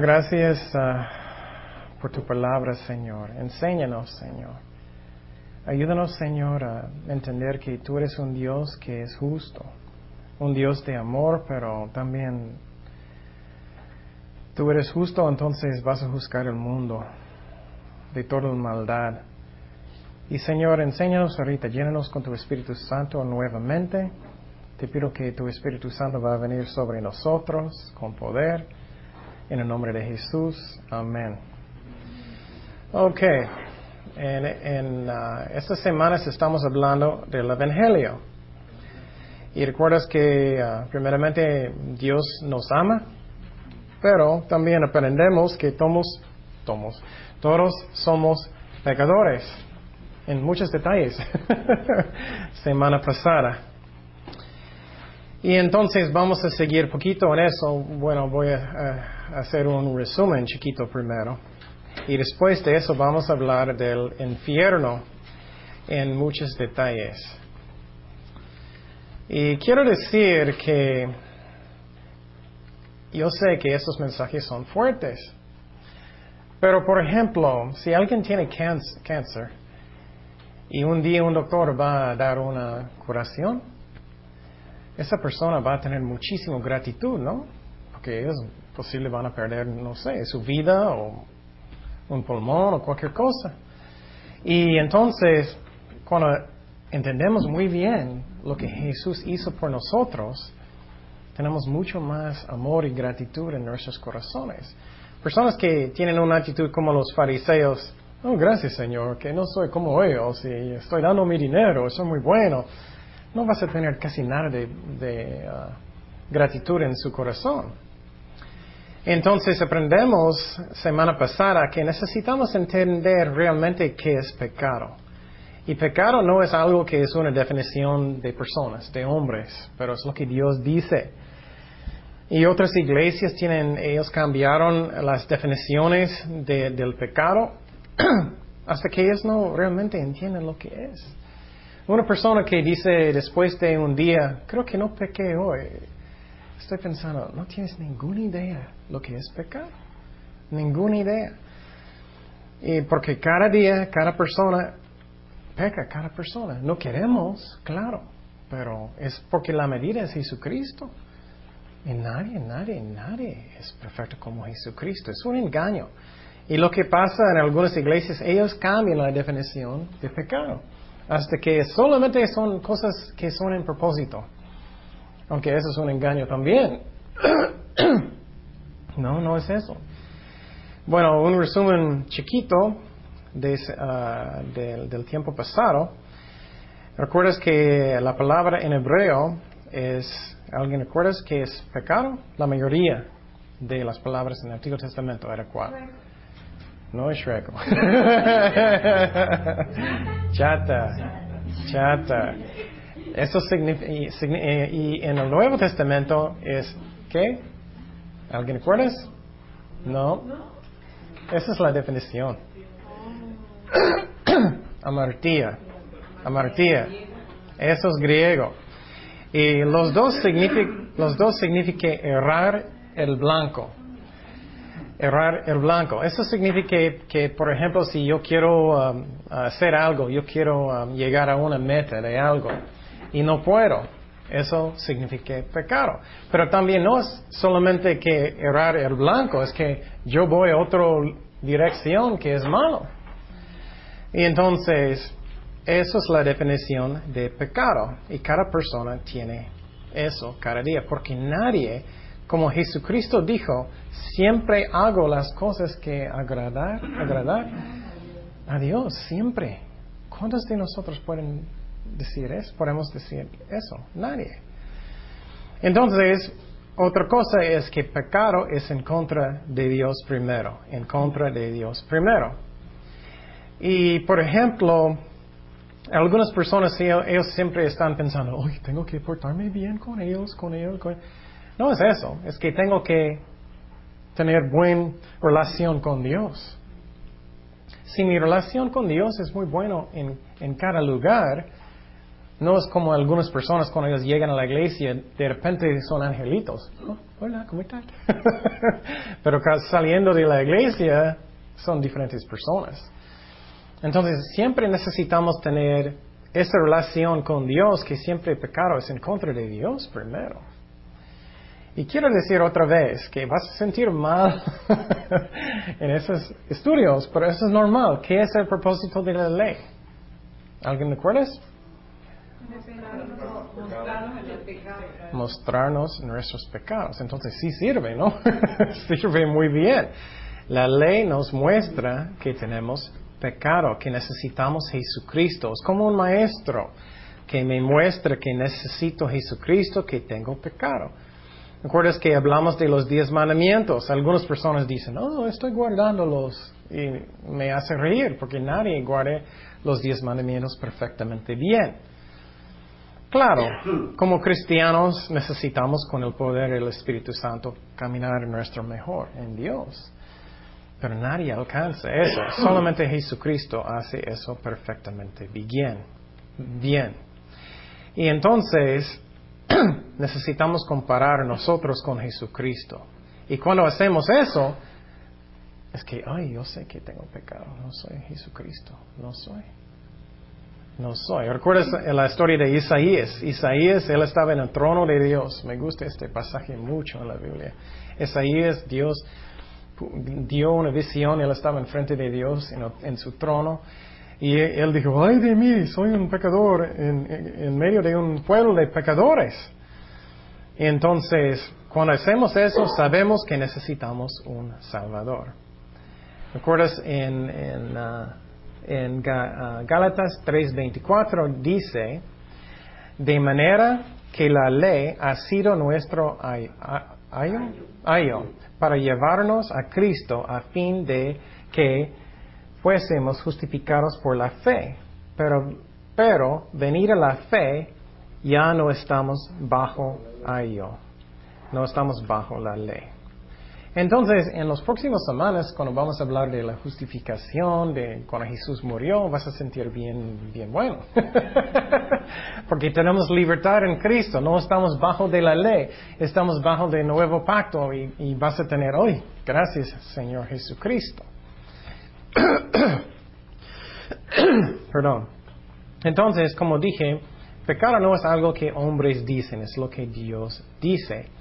Gracias ah, por tu palabra, Señor. Enséñanos, Señor. Ayúdanos, Señor, a entender que tú eres un Dios que es justo, un Dios de amor, pero también tú eres justo, entonces vas a juzgar el mundo de toda maldad. Y Señor, enséñanos ahorita, llénanos con tu Espíritu Santo nuevamente. Te pido que tu Espíritu Santo va a venir sobre nosotros con poder. En el nombre de Jesús. Amén. Ok. En, uh, estas semanas estamos hablando del Evangelio. Y recuerdas que uh, primeramente Dios nos ama, pero también aprendemos que todos, todos somos pecadores en muchos detalles semana pasada. Y entonces vamos a seguir poquito en eso. Bueno, voy a, hacer un resumen chiquito primero. Y después de eso vamos a hablar del infierno en muchos detalles. Y quiero decir que yo sé que estos mensajes son fuertes. Pero, por ejemplo, si alguien tiene cáncer y un día un doctor va a dar una curación, esa persona va a tener muchísima gratitud, ¿no? Porque ellos posible van a perder, no sé, su vida o un pulmón o cualquier cosa. Y entonces, cuando entendemos muy bien lo que Jesús hizo por nosotros, tenemos mucho más amor y gratitud en nuestros corazones. Personas que tienen una actitud como los fariseos, Oh, gracias Señor, que no soy como ellos y estoy dando mi dinero, soy muy bueno. No vas a tener casi nada de, uh, gratitud en su corazón. Entonces aprendemos semana pasada que necesitamos entender realmente qué es pecado. Y pecado no es algo que es una definición de personas, de hombres, pero es lo que Dios dice. Y otras iglesias tienen, ellos cambiaron las definiciones del pecado hasta que ellos no realmente entienden lo que es. Una persona que dice después de un día, creo que no pequé hoy, estoy pensando, no tienes ninguna idea lo que es pecado. Ninguna idea. Y porque cada día, cada persona peca, cada persona. No queremos, claro, pero es porque la medida es Jesucristo. Y nadie, nadie, nadie es perfecto como Jesucristo. Es un engaño. Y lo que pasa en algunas iglesias, ellos cambian la definición de pecado. Hasta que solamente son cosas que son en propósito. Aunque eso es un engaño también. no, no es eso. Bueno, un resumen chiquito ah, del tiempo pasado. ¿Recuerdas que la palabra en hebreo es, ¿alguien recuerdas que es pecado? La mayoría de las palabras en el Antiguo Testamento era cuál? No es Shrek. chata. Chata. Eso significa, y, en el Nuevo Testamento es, ¿qué? ¿Alguien recuerda? No. Esa es la definición. Amartía. Amartía. Eso es griego. Y los dos significan, los dos significa errar el blanco errar el blanco. Eso significa que, por ejemplo, si yo quiero um, hacer algo, yo quiero um, llegar a una meta de algo y no puedo, eso significa pecado. Pero también no es solamente que errar el blanco, es que yo voy a otra dirección que es malo. Y entonces, eso es la definición de pecado. Y cada persona tiene eso cada día, porque nadie como Jesucristo dijo, siempre hago las cosas que agradar, agradar a Dios, siempre. ¿Cuántos de nosotros pueden decir eso? Podemos decir eso, nadie. Entonces, otra cosa es que pecado es en contra de Dios primero, en contra de Dios primero. Y, por ejemplo, algunas personas, ellos, siempre están pensando, hoy tengo que portarme bien con ellos, con ellos, con. No es eso, es que tengo que tener buena relación con Dios. Si mi relación con Dios es muy bueno en, cada lugar, No es como algunas personas cuando ellos llegan a la iglesia, de repente son angelitos. Oh, hola, ¿cómo estás? Pero saliendo de la iglesia son diferentes personas. Entonces siempre necesitamos tener esa relación con Dios que siempre el pecado es en contra de Dios primero. Y quiero decir otra vez que vas a sentir mal en esos estudios, pero eso es normal. ¿Qué es el propósito de la ley? ¿Alguien me acuerdas? Mostrarnos nuestros pecados. Entonces sí sirve, ¿no? sirve muy bien. La ley nos muestra que tenemos pecado, que necesitamos Jesucristo. Es como un maestro que me muestra que necesito Jesucristo, que tengo pecado. ¿Recuerdas que hablamos de los diez mandamientos? Algunas personas dicen, oh, estoy guardándolos. Y me hace reír porque nadie guarda los diez mandamientos perfectamente bien. Claro, como cristianos necesitamos con el poder del Espíritu Santo caminar nuestro mejor en Dios. Pero nadie alcanza eso. Solamente Jesucristo hace eso perfectamente bien. Bien. Y entonces necesitamos comparar nosotros con Jesucristo. Y cuando hacemos eso, es que, ay, yo sé que tengo pecado, no soy Jesucristo, no soy. No soy. ¿Recuerdas la historia de Isaías? Isaías, él estaba en el trono de Dios. Me gusta este pasaje mucho en la Biblia. Isaías, Dios dio una visión, él estaba enfrente de Dios en, su trono. Y él dijo, ay de mí, soy un pecador en, medio de un pueblo de pecadores. Entonces, cuando hacemos eso, sabemos que necesitamos un Salvador. ¿Recuerdas en, uh, en uh, Gálatas 3:24 dice, de manera que la ley ha sido nuestro ayo, para llevarnos a Cristo a fin de que fuésemos justificados por la fe. Pero, pero venir a la fe ya no estamos bajo ayo, no estamos bajo la ley. Entonces, en las próximas semanas, cuando vamos a hablar de la justificación, de cuando Jesús murió, vas a sentir bien, bien bueno. Porque tenemos libertad en Cristo, no estamos bajo de la ley, estamos bajo del nuevo pacto y, vas a tener hoy, gracias Señor Jesucristo. Perdón. Entonces, como dije, pecado no es algo que hombres dicen, es lo que Dios dice.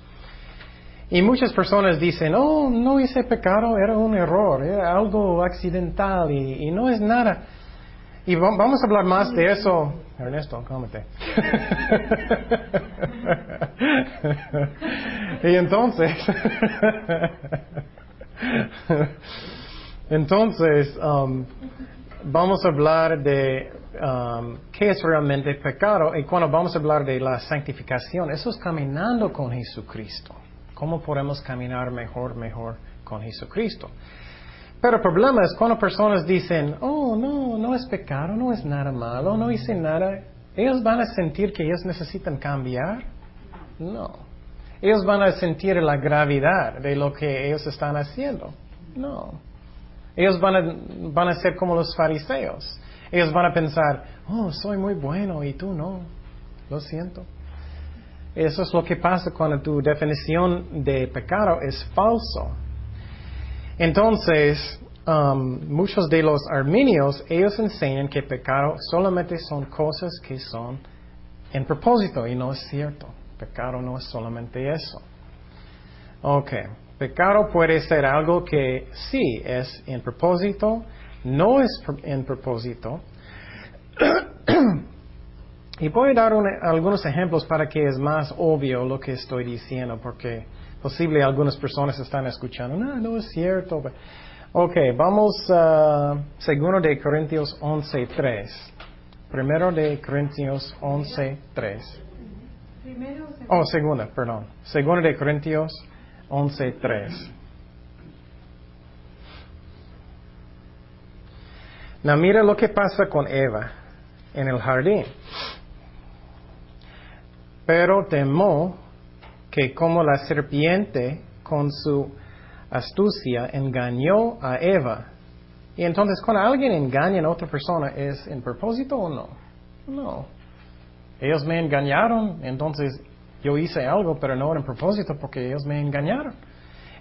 Y muchas personas dicen, oh, no hice pecado, era un error, era algo accidental y, no es nada. Y vamos a hablar más de eso. Ernesto, cómete. y entonces, entonces, um, vamos a hablar de um, qué es realmente pecado. Y cuando vamos a hablar de la santificación, eso es caminando con Jesucristo. ¿Cómo podemos caminar mejor, mejor con Jesucristo? Pero el problema es cuando personas dicen, oh, no, no es pecado, no es nada malo, no hice nada, ellos van a sentir que ellos necesitan cambiar. No. Ellos van a sentir la gravedad de lo que ellos están haciendo. No. Ellos van a, van a ser como los fariseos. Ellos van a pensar, oh, soy muy bueno y tú no. Lo siento. Eso es lo que pasa cuando tu definición de pecado es falso. Entonces, um, muchos de los arminios, ellos enseñan que pecado solamente son cosas que son en propósito y no es cierto. Pecado no es solamente eso. Ok, pecado puede ser algo que sí es en propósito, no es en propósito. Y voy a dar algunos ejemplos para que es más obvio lo que estoy diciendo, porque posible algunas personas están escuchando, no, no es cierto. Ok, vamos a segundo de Corintios 11.3. Primero de Corintios 11.3. Oh, segunda, perdón. Segundo de Corintios 11.3. Now mira lo que pasa con Eva en el jardín. Pero temó que como la serpiente con su astucia engañó a Eva. Y entonces cuando alguien engaña a otra persona, ¿es en propósito o no? No. Ellos me engañaron, entonces yo hice algo, pero no era en propósito porque ellos me engañaron.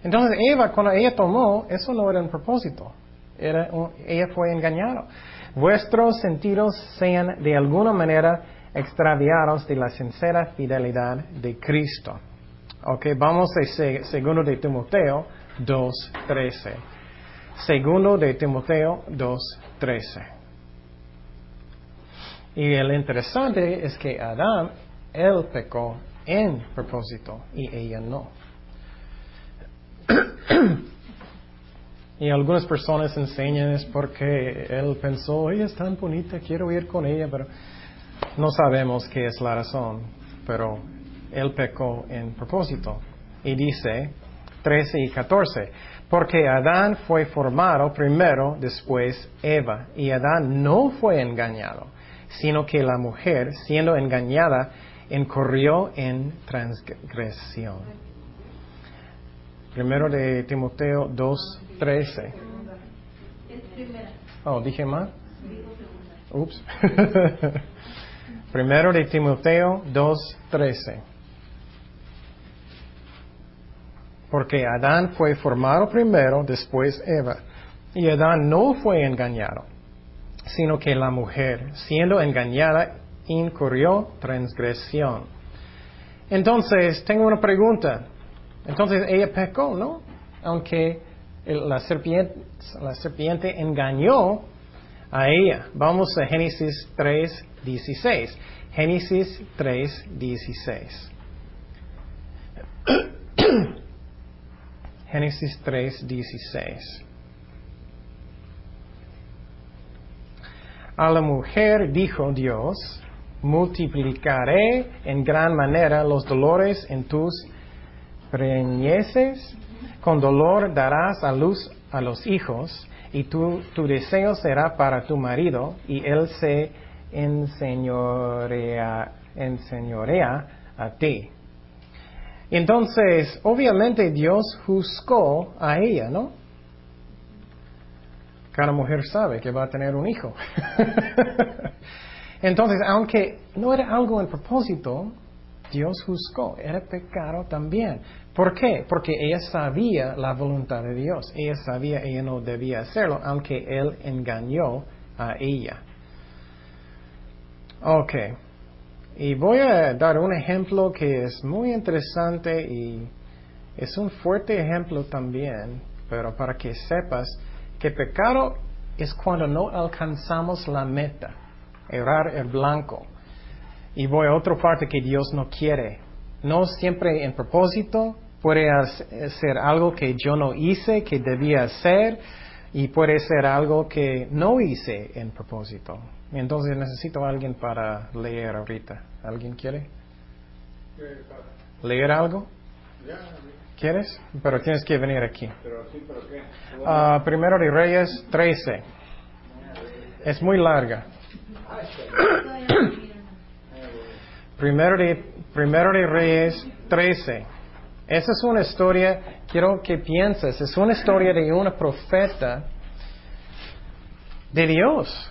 Entonces Eva, cuando ella tomó, eso no era en propósito. Era ella fue engañada. Vuestros sentidos sean de alguna manera extraviados de la sincera fidelidad de Cristo. Ok, vamos a segundo de Timoteo 2.13. Segundo de Timoteo 2.13. Y el interesante es que Adán, él pecó en propósito y ella no. y algunas personas enseñan es porque él pensó, ella es tan bonita, quiero ir con ella, pero no sabemos qué es la razón. Pero él pecó en propósito. Y dice 13 y 14, porque Adán fue formado primero, después Eva, y Adán no fue engañado, sino que la mujer, siendo engañada, incurrió en transgresión. Primero de Timoteo 2.13. Oh, dije más. Ups. Primero de Timoteo 2.13. Porque Adán fue formado primero, después Eva. Y Adán no fue engañado, sino que la mujer, siendo engañada, incurrió transgresión. Entonces, tengo una pregunta. Entonces, ella pecó, ¿no? Aunque la serpiente, la serpiente engañó a ella. Vamos a Génesis 3, 16. Génesis 3, 16. Génesis 3, 16. A la mujer dijo Dios, multiplicaré en gran manera los dolores en tus preñeces, con dolor darás a luz a los hijos, y tu, tu deseo será para tu marido, y él se enseñorea, enseñorea a ti. Entonces, obviamente Dios juzgó a ella, ¿no? Cada mujer sabe que va a tener un hijo. Entonces, aunque no era algo en propósito, Dios juzgó, era pecado también. ¿Por qué? Porque ella sabía la voluntad de Dios. Ella sabía ella no debía hacerlo, aunque él engañó a ella. Ok. Y voy a dar un ejemplo que es muy interesante y es un fuerte ejemplo también, pero para que sepas que pecado es cuando no alcanzamos la meta, errar el blanco. Y voy a otra parte que Dios no quiere. No siempre en propósito, puede ser algo que yo no hice, que debía hacer, y puede ser algo que no hice en propósito. Entonces necesito a alguien para leer ahorita. ¿Alguien quiere? ¿Leer algo? ¿Quieres? Pero tienes que venir aquí. Uh, primero de Reyes 13. Es muy larga. primero, de, primero de Reyes 13. Esa es una historia, quiero que pienses, es una historia de una profeta de Dios.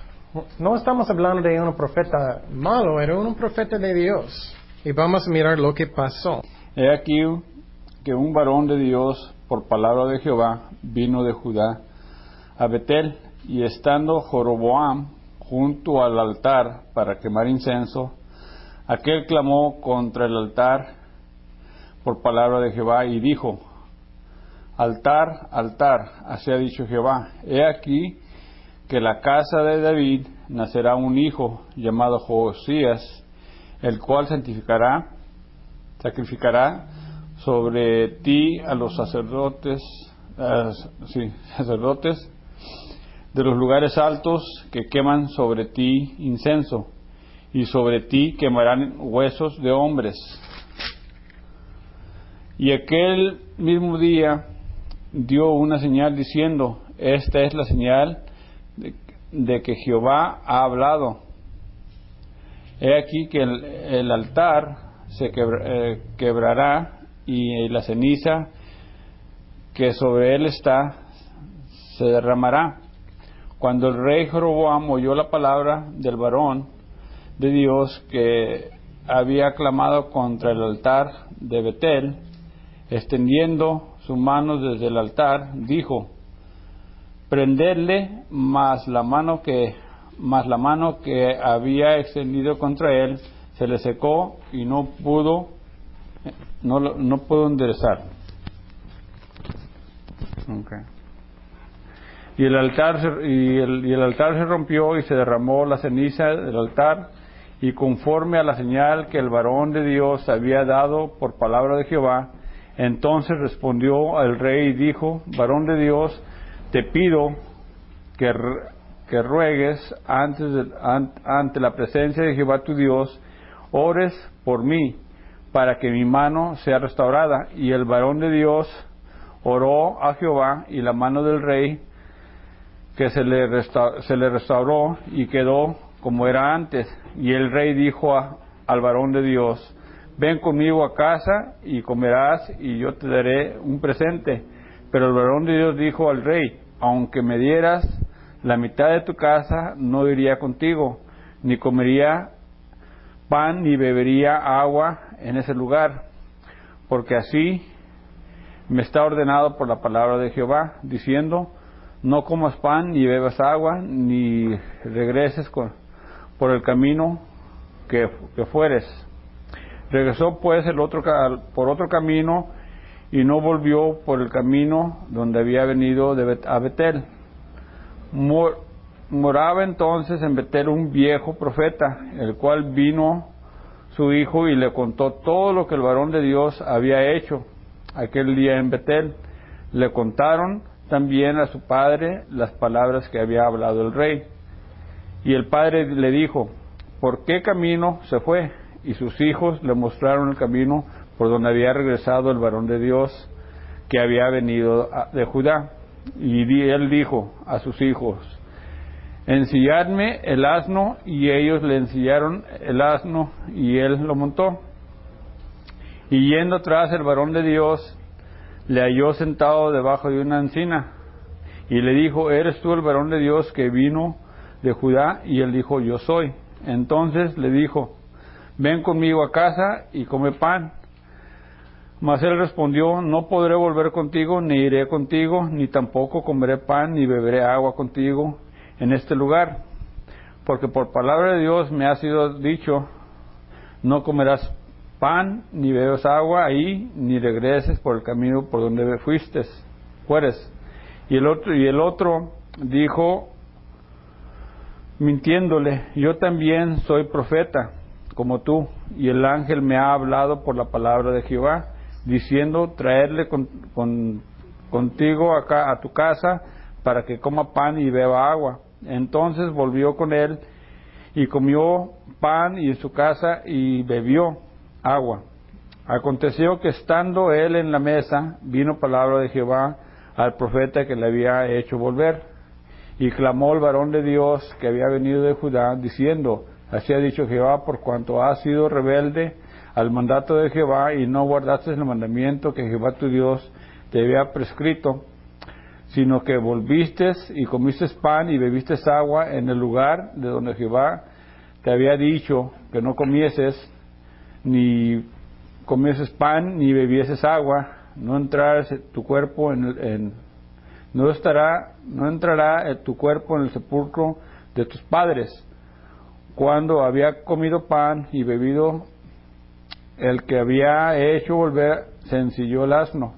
No estamos hablando de un profeta malo, era un profeta de Dios. Y vamos a mirar lo que pasó. He aquí que un varón de Dios, por palabra de Jehová, vino de Judá a Betel, y estando Joroboam junto al altar para quemar incenso, aquel clamó contra el altar por palabra de Jehová y dijo, altar, altar, así ha dicho Jehová, he aquí que la casa de David nacerá un hijo llamado Josías, el cual santificará, sacrificará sobre ti a los sacerdotes, sacerdotes de los lugares altos que queman sobre ti incenso, y sobre ti quemarán huesos de hombres. Y aquel mismo día dio una señal diciendo, esta es la señal de, que Jehová ha hablado. He aquí que el, altar se eh, quebrará y la ceniza que sobre él está se derramará. Cuando el rey Jeroboam oyó la palabra del varón de Dios que había clamado contra el altar de Betel, extendiendo su mano desde el altar, dijo, prenderle más la mano que más la mano que había extendido contra él se le secó y no pudo no, no pudo enderezar. Y el altar y el, y el altar se rompió y se derramó la ceniza del altar y conforme a la señal que el varón de Dios había dado por palabra de Jehová, entonces respondió al rey y dijo, varón de Dios, te pido que, que ruegues antes de, ante la presencia de Jehová tu Dios, ores por mí, para que mi mano sea restaurada. Y el varón de Dios oró a Jehová y la mano del rey que se le, se le restauró y quedó como era antes. Y el rey dijo al varón de Dios, ven conmigo a casa y comerás y yo te daré un presente. Pero el varón de Dios dijo al rey, aunque me dieras la mitad de tu casa, no iría contigo, ni comería pan ni bebería agua en ese lugar, porque así me está ordenado por la palabra de Jehová, diciendo, no comas pan ni bebas agua, ni regreses por el camino que, que fueres. Regresó pues el otro, por otro camino y no volvió por el camino donde había venido de a Betel. moraba entonces en Betel un viejo profeta, el cual vino su hijo y le contó todo lo que el varón de Dios había hecho aquel día en Betel. Le contaron también a su padre las palabras que había hablado el rey. Y el padre le dijo, ¿por qué camino se fue? Y sus hijos le mostraron el camino por donde había regresado el varón de Dios que había venido de Judá. Y él dijo a sus hijos, ensilladme el asno, y ellos le ensillaron el asno, y él lo montó. Y yendo atrás el varón de Dios, le halló sentado debajo de una encina, y le dijo, ¿eres tú el varón de Dios que vino de Judá? Y él dijo, yo soy. Entonces le dijo, ven conmigo a casa y come pan. Mas él respondió, no podré volver contigo, ni iré contigo, ni tampoco comeré pan, ni beberé agua contigo en este lugar. Porque por palabra de Dios me ha sido dicho, no comerás pan, ni bebes agua ahí, ni regreses por el camino por donde fuiste, fueres. Y el otro, y el otro dijo, mintiéndole, yo también soy profeta, como tú, y el ángel me ha hablado por la palabra de Jehová diciendo, traerle contigo acá a tu casa para que coma pan y beba agua. Entonces volvió con él y comió pan y en su casa y bebió agua. Aconteció que estando él en la mesa, vino palabra de Jehová al profeta que le había hecho volver. Y clamó el varón de Dios que había venido de Judá, diciendo, así ha dicho Jehová, por cuanto ha sido rebelde al mandato de Jehová y no guardaste el mandamiento que Jehová tu Dios te había prescrito, sino que volviste y comiste pan y bebiste agua en el lugar de donde Jehová te había dicho que no comieses, ni comieses pan ni bebieses agua, no entrarás tu cuerpo en, no estará, no entrará tu cuerpo en el sepulcro de tus padres. Cuando había comido pan y bebido el que había hecho volver se ensilló el asno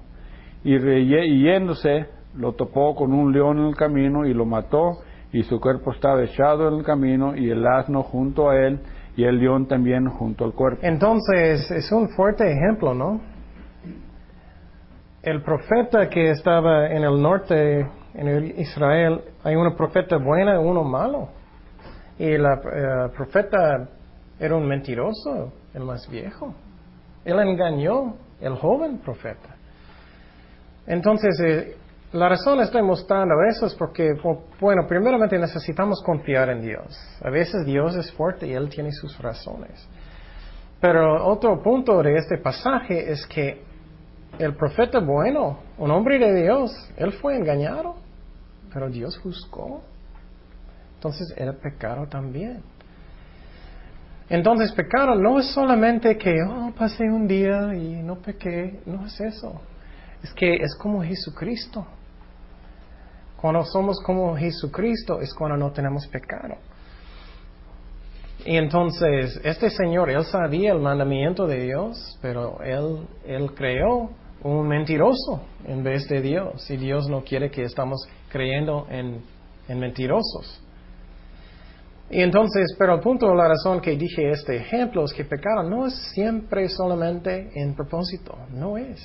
y, yéndose lo topó con un león en el camino y lo mató y su cuerpo estaba echado en el camino y el asno junto a él y el león también junto al cuerpo. Entonces es un fuerte ejemplo, ¿no? El profeta que estaba en el norte, en Israel, hay una profeta buena y uno malo. Y el eh, profeta era un mentiroso, el más viejo. Él engañó el joven profeta. Entonces, eh, la razón estoy mostrando eso es porque, bueno, primeramente necesitamos confiar en Dios. A veces Dios es fuerte y Él tiene sus razones. Pero otro punto de este pasaje es que el profeta bueno, un hombre de Dios, él fue engañado, pero Dios juzgó. Entonces era pecado también. Entonces, pecado no es solamente que, oh, pasé un día y no pequé, no es eso. Es que es como Jesucristo. Cuando somos como Jesucristo es cuando no tenemos pecado. Y entonces, este Señor, Él sabía el mandamiento de Dios, pero Él, él creó un mentiroso en vez de Dios. Y Dios no quiere que estamos creyendo en, en mentirosos. Y entonces, pero el punto, la razón que dije este ejemplo es que pecado no es siempre solamente en propósito, no es.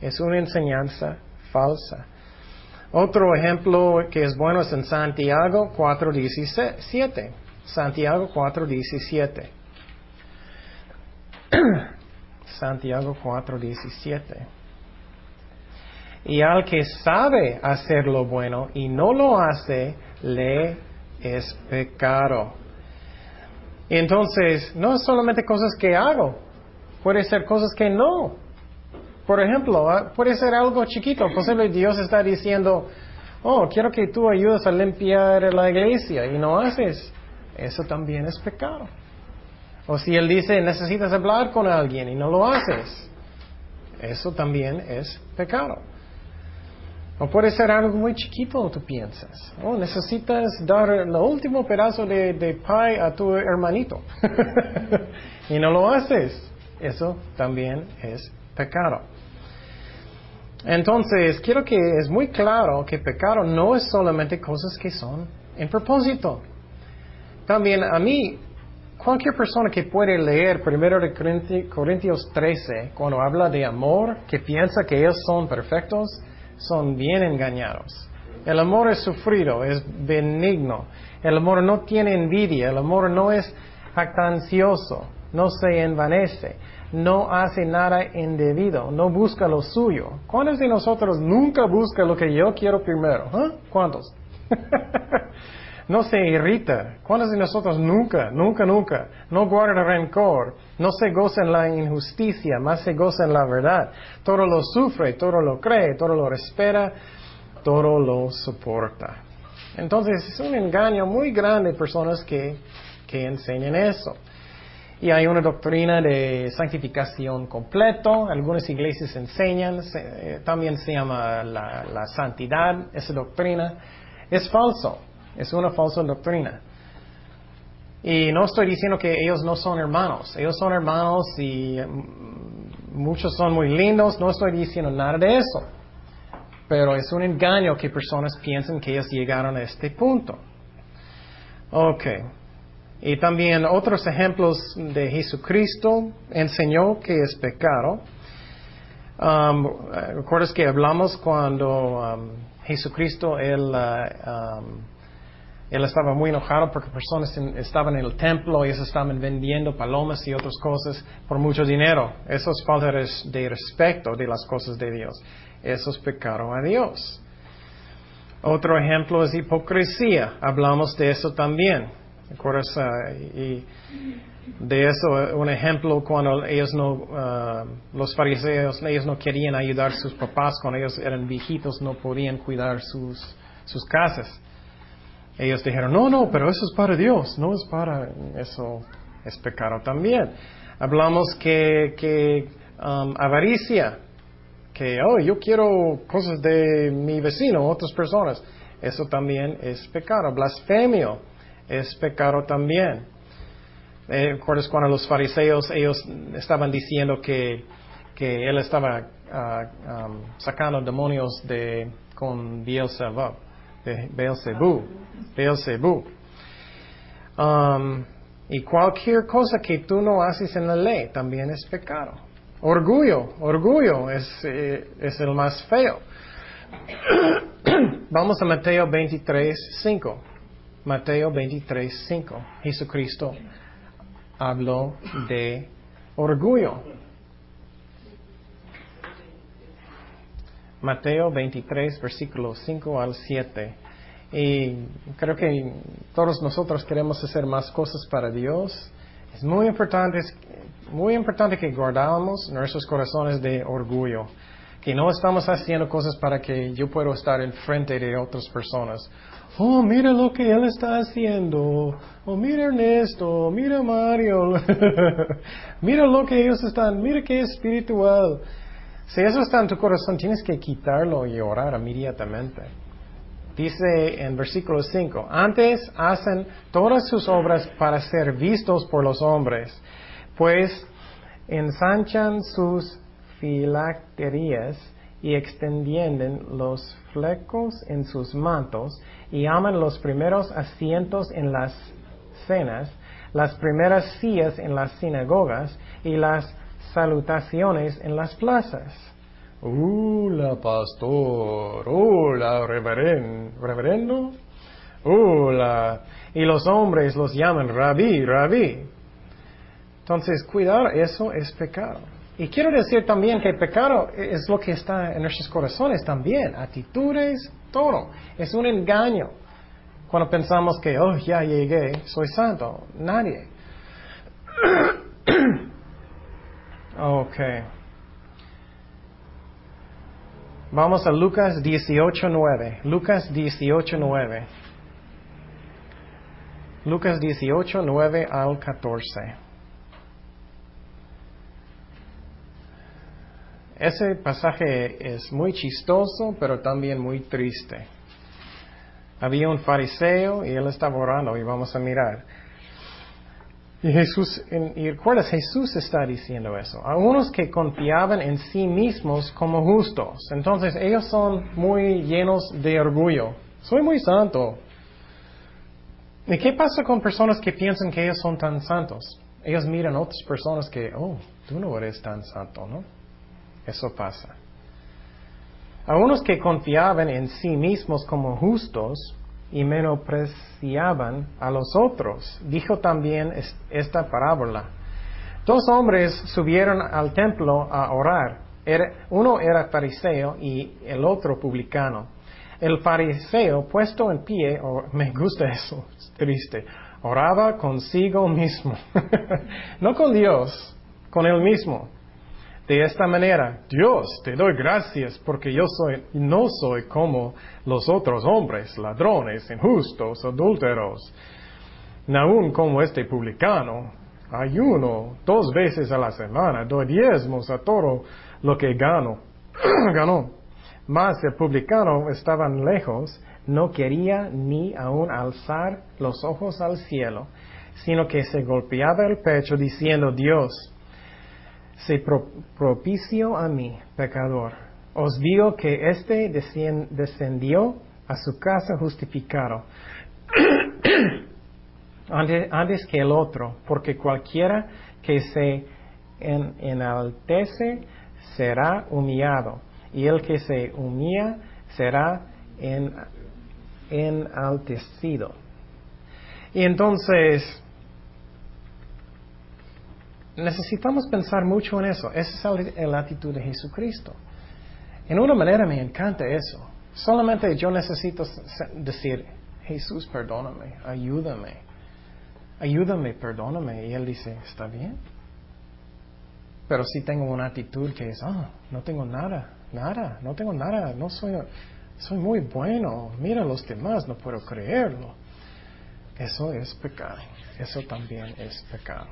Es una enseñanza falsa. Otro ejemplo que es bueno es en Santiago 4.17. Santiago 4.17. Santiago 4.17. Y al que sabe hacer lo bueno y no lo hace, le es pecado. Entonces, no solamente cosas que hago, puede ser cosas que no. Por ejemplo, ah, puede ser algo chiquito. Posible Dios está diciendo, oh, quiero que tú ayudes a limpiar la iglesia y no haces. Eso también es pecado. O si Él dice, necesitas hablar con alguien y no lo haces. Eso también es pecado. O puede ser algo muy chiquito, tú piensas. Oh, necesitas dar el último pedazo de, de pie a tu hermanito. y no lo haces. Eso también es pecado. Entonces, quiero que es muy claro que pecado no es solamente cosas que son en propósito. También a mí, cualquier persona que puede leer 1 Corintios 13, cuando habla de amor, que piensa que ellos son perfectos, son bien engañados. El amor es sufrido, es benigno. El amor no tiene envidia, el amor no es jactancioso, no se envanece, no hace nada indebido, no busca lo suyo. ¿Cuántos de nosotros nunca busca lo que yo quiero primero? ¿Ah? ¿Cuántos? no se irrita. ¿Cuántos de nosotros nunca, nunca, nunca, no guarda rencor, no se goza en la injusticia, más se goza en la verdad? Todo lo sufre, todo lo cree, todo lo espera, todo lo soporta. Entonces es un engaño muy grande de personas que, que enseñan eso. Y hay una doctrina de santificación completo, algunas iglesias enseñan, eh, también se llama la, la santidad, esa doctrina. Es falso. Es una falsa doctrina. Y no estoy diciendo que ellos no son hermanos. Ellos son hermanos y mm, muchos son muy lindos. No estoy diciendo nada de eso. Pero es un engaño que personas piensen que ellos llegaron a este punto. Ok. Y también otros ejemplos de Jesucristo enseñó que es pecado. Um, ¿Recuerdas que hablamos cuando um, Jesucristo, él, uh, um, él estaba muy enojado porque personas estaban en el templo ellos estaban vendiendo palomas y otras cosas por mucho dinero. Eso es falta de respeto de las cosas de Dios. Eso es pecado a Dios. Otro ejemplo es hipocresía. Hablamos de eso también. ¿Recuerdas? y de eso, un ejemplo cuando ellos no, uh, los fariseos, ellos no querían ayudar a sus papás cuando ellos eran viejitos, no podían cuidar sus, sus casas. Ellos dijeron, no, no, pero eso es para Dios, no es para, eso es pecado también. Hablamos que, que um, avaricia, que, oh, yo quiero cosas de mi vecino, otras personas, eso también es pecado. Blasfemio es pecado también. Eh, ¿Recuerdas cuando los fariseos, ellos estaban diciendo que, que él estaba uh, um, sacando demonios de, con Beelzebub? Beelzebú. Beelzebú. Um, y cualquier cosa que tú no haces en la ley también es pecado. Orgullo, orgullo es, eh, es el más feo. Vamos a Mateo 23, 5. Mateo 23, 5. Jesucristo habló de orgullo. Mateo 23, versículos 5 al 7. Y creo que todos nosotros queremos hacer más cosas para Dios. Es muy importante, muy importante que guardamos nuestros corazones de orgullo. que no estamos haciendo cosas para que yo pueda estar en frente de otras personas. Oh, mira lo que él está haciendo. Oh, mira Ernesto, mira Mario. mira lo que ellos están, mira qué espiritual. Si eso está en tu corazón, tienes que quitarlo y orar inmediatamente. Dice en versículo 5, antes hacen todas sus obras para ser vistos por los hombres, pues ensanchan sus filacterías y extienden los flecos en sus mantos y aman los primeros asientos en las cenas, las primeras sillas en las sinagogas y las salutaciones en las plazas. Hola, pastor. Hola, reverendo. Hola. Y los hombres los llaman rabí, rabí. Entonces, cuidar, eso es pecado. Y quiero decir también que pecado es lo que está en nuestros corazones también, actitudes, todo. Es un engaño. Cuando pensamos que, oh, ya llegué, soy santo. Nadie. ok. Vamos a Lucas 18.9. Lucas 18.9. Lucas 18.9 al 14. Ese pasaje es muy chistoso, pero también muy triste. Había un fariseo y él estaba orando y vamos a mirar. Y Jesús, y recuerdas, Jesús está diciendo eso. A unos que confiaban en sí mismos como justos. Entonces ellos son muy llenos de orgullo. Soy muy santo. ¿Y qué pasa con personas que piensan que ellos son tan santos? Ellos miran a otras personas que, oh, tú no eres tan santo, ¿no? Eso pasa. A unos que confiaban en sí mismos como justos y menospreciaban a los otros. Dijo también esta parábola. Dos hombres subieron al templo a orar. uno era fariseo y el otro publicano. El fariseo, puesto en pie, me gusta eso, es triste, oraba consigo mismo, no con Dios, con él mismo de esta manera, Dios, te doy gracias porque yo soy, no soy como los otros hombres, ladrones, injustos, adúlteros, aún como este publicano. Ayuno dos veces a la semana, doy diezmos a todo lo que gano. ganó. Mas el publicano estaba lejos, no quería ni aún alzar los ojos al cielo, sino que se golpeaba el pecho diciendo, Dios, se propició a mí, pecador. Os digo que éste descendió a su casa justificado antes, que el otro, porque cualquiera que se enaltece será humillado, y el que se humilla será enaltecido. Y entonces, necesitamos pensar mucho en eso. Esa es la actitud de Jesucristo. En una manera me encanta eso. Solamente yo necesito decir, Jesús, perdóname, ayúdame, ayúdame, perdóname. Y Él dice, está bien. Pero si tengo una actitud que es, ah, no tengo nada, nada, no tengo nada, no soy, soy muy bueno, mira los demás, no puedo creerlo. Eso es pecado, eso también es pecado.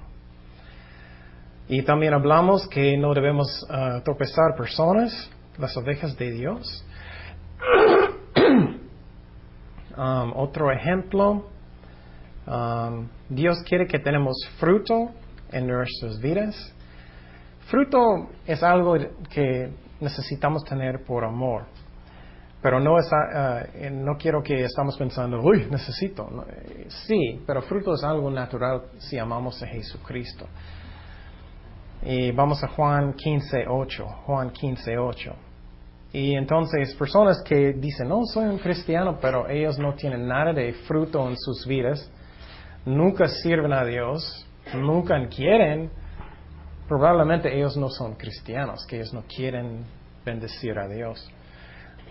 Y también hablamos que no debemos uh, tropezar personas, las ovejas de Dios. Um, otro ejemplo, um, Dios quiere que tenemos fruto en nuestras vidas. Fruto es algo que necesitamos tener por amor. Pero no, es, uh, no quiero que estamos pensando, uy, necesito. Sí, pero fruto es algo natural si amamos a Jesucristo. Y vamos a Juan 15.8. Juan 15.8. Y entonces personas que dicen, no, soy un cristiano, pero ellos no tienen nada de fruto en sus vidas, nunca sirven a Dios, nunca quieren, probablemente ellos no son cristianos, que ellos no quieren bendecir a Dios.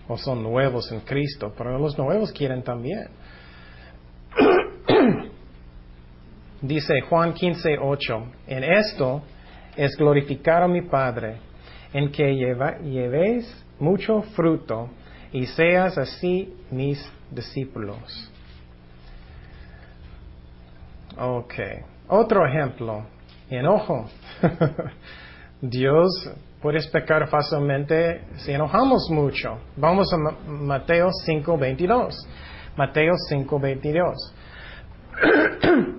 O son nuevos en Cristo, pero los nuevos quieren también. Dice Juan 15.8, en esto es glorificar a mi Padre, en que llevéis mucho fruto y seas así mis discípulos. Ok. Otro ejemplo. Enojo. Dios puede pecar fácilmente si enojamos mucho. Vamos a Mateo 5.22. Mateo 5.22.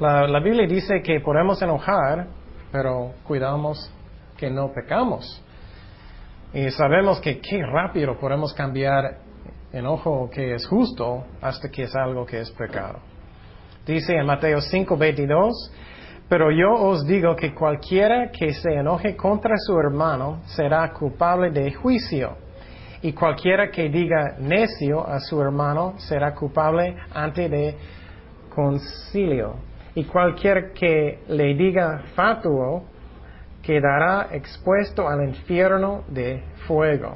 la, la Biblia dice que podemos enojar, pero cuidamos que no pecamos. Y sabemos que qué rápido podemos cambiar enojo que es justo hasta que es algo que es pecado. Dice en Mateo 5:22, pero yo os digo que cualquiera que se enoje contra su hermano será culpable de juicio, y cualquiera que diga necio a su hermano será culpable ante de concilio, y cualquiera que le diga fatuo quedará expuesto al infierno de fuego.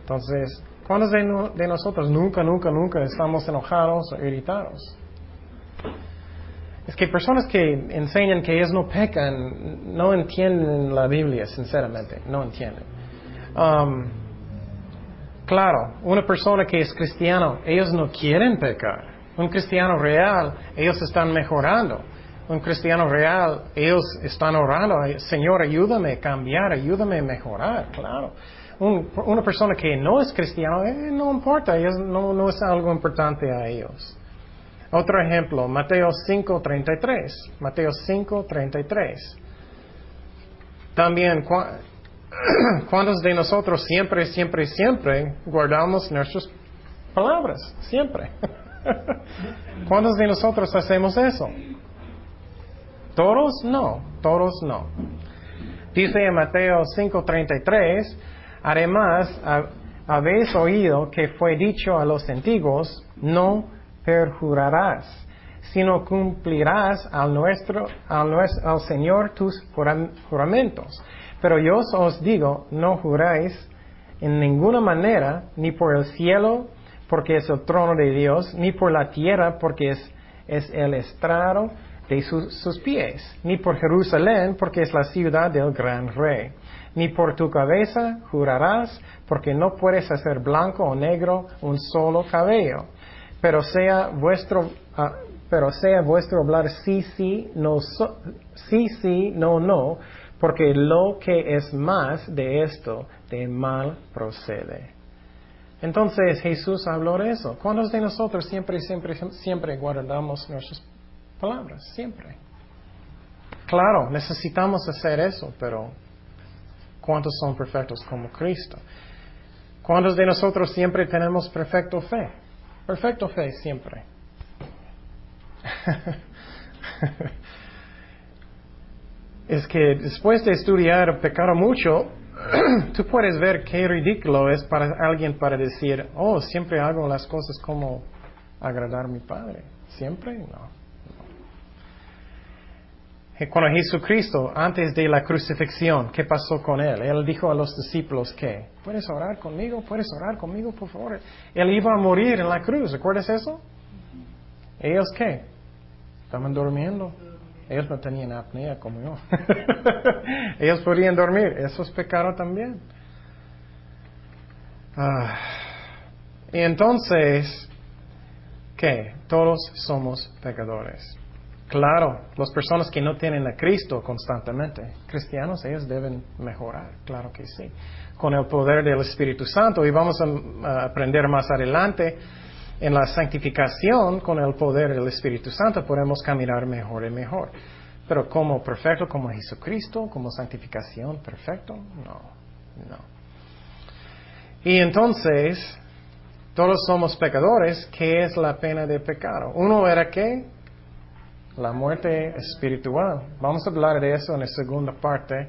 Entonces, ¿cuántos de, de nosotros nunca, nunca, nunca estamos enojados o irritados? Es que personas que enseñan que ellos no pecan no entienden la Biblia, sinceramente, no entienden. Um, claro, una persona que es cristiano, ellos no quieren pecar. Un cristiano real, ellos están mejorando. Un cristiano real, ellos están orando, Señor, ayúdame a cambiar, ayúdame a mejorar, claro. una persona que no es cristiano, eh, no importa, no, no es algo importante a ellos. Otro ejemplo, Mateo 5:33. Mateo 5:33. También, ¿cuántos de nosotros siempre, siempre, siempre guardamos nuestras palabras? Siempre. ¿Cuántos de nosotros hacemos eso? ¿Todos? No, todos no. Dice en Mateo 5:33, además, habéis oído que fue dicho a los antiguos, no perjurarás, sino cumplirás al, nuestro, al, al Señor tus juramentos. Pero yo os digo, no juráis en ninguna manera, ni por el cielo, porque es el trono de Dios, ni por la tierra, porque es, es el estrado de sus, sus, pies, ni por Jerusalén, porque es la ciudad del gran rey, ni por tu cabeza jurarás, porque no puedes hacer blanco o negro un solo cabello pero sea vuestro, ah, pero sea vuestro hablar sí, sí, no, sí, sí, no, no, porque lo que es más de esto, de mal procede. Entonces Jesús habló de eso. ¿Cuántos de nosotros siempre, siempre, siempre guardamos nuestras palabras? Siempre. Claro, necesitamos hacer eso, pero ¿cuántos son perfectos como Cristo? ¿Cuántos de nosotros siempre tenemos perfecto fe? Perfecto fe siempre. es que después de estudiar pecado mucho, tú puedes ver qué ridículo es para alguien para decir, oh, siempre hago las cosas como agradar a mi Padre. ¿Siempre? No. Cuando Jesucristo, antes de la crucifixión, ¿qué pasó con él? Él dijo a los discípulos que, ¿puedes orar conmigo? ¿Puedes orar conmigo, por favor? Él iba a morir en la cruz, ¿recuerdas eso? ¿Ellos qué? Estaban durmiendo. Ellos no tenían apnea como yo. Ellos podían dormir. Eso es pecado también. Ah. Y entonces, ¿qué? Todos somos pecadores. Claro, las personas que no tienen a Cristo constantemente, cristianos, ellos deben mejorar, claro que sí, con el poder del Espíritu Santo. Y vamos a, aprender más adelante en la santificación, con el poder del Espíritu Santo, podemos caminar mejor y mejor. Pero como perfecto, como Jesucristo, como santificación perfecto, no, no. Y entonces, todos somos pecadores, ¿qué es la pena de pecado? Uno era que la muerte espiritual. Vamos a hablar de eso en la segunda parte.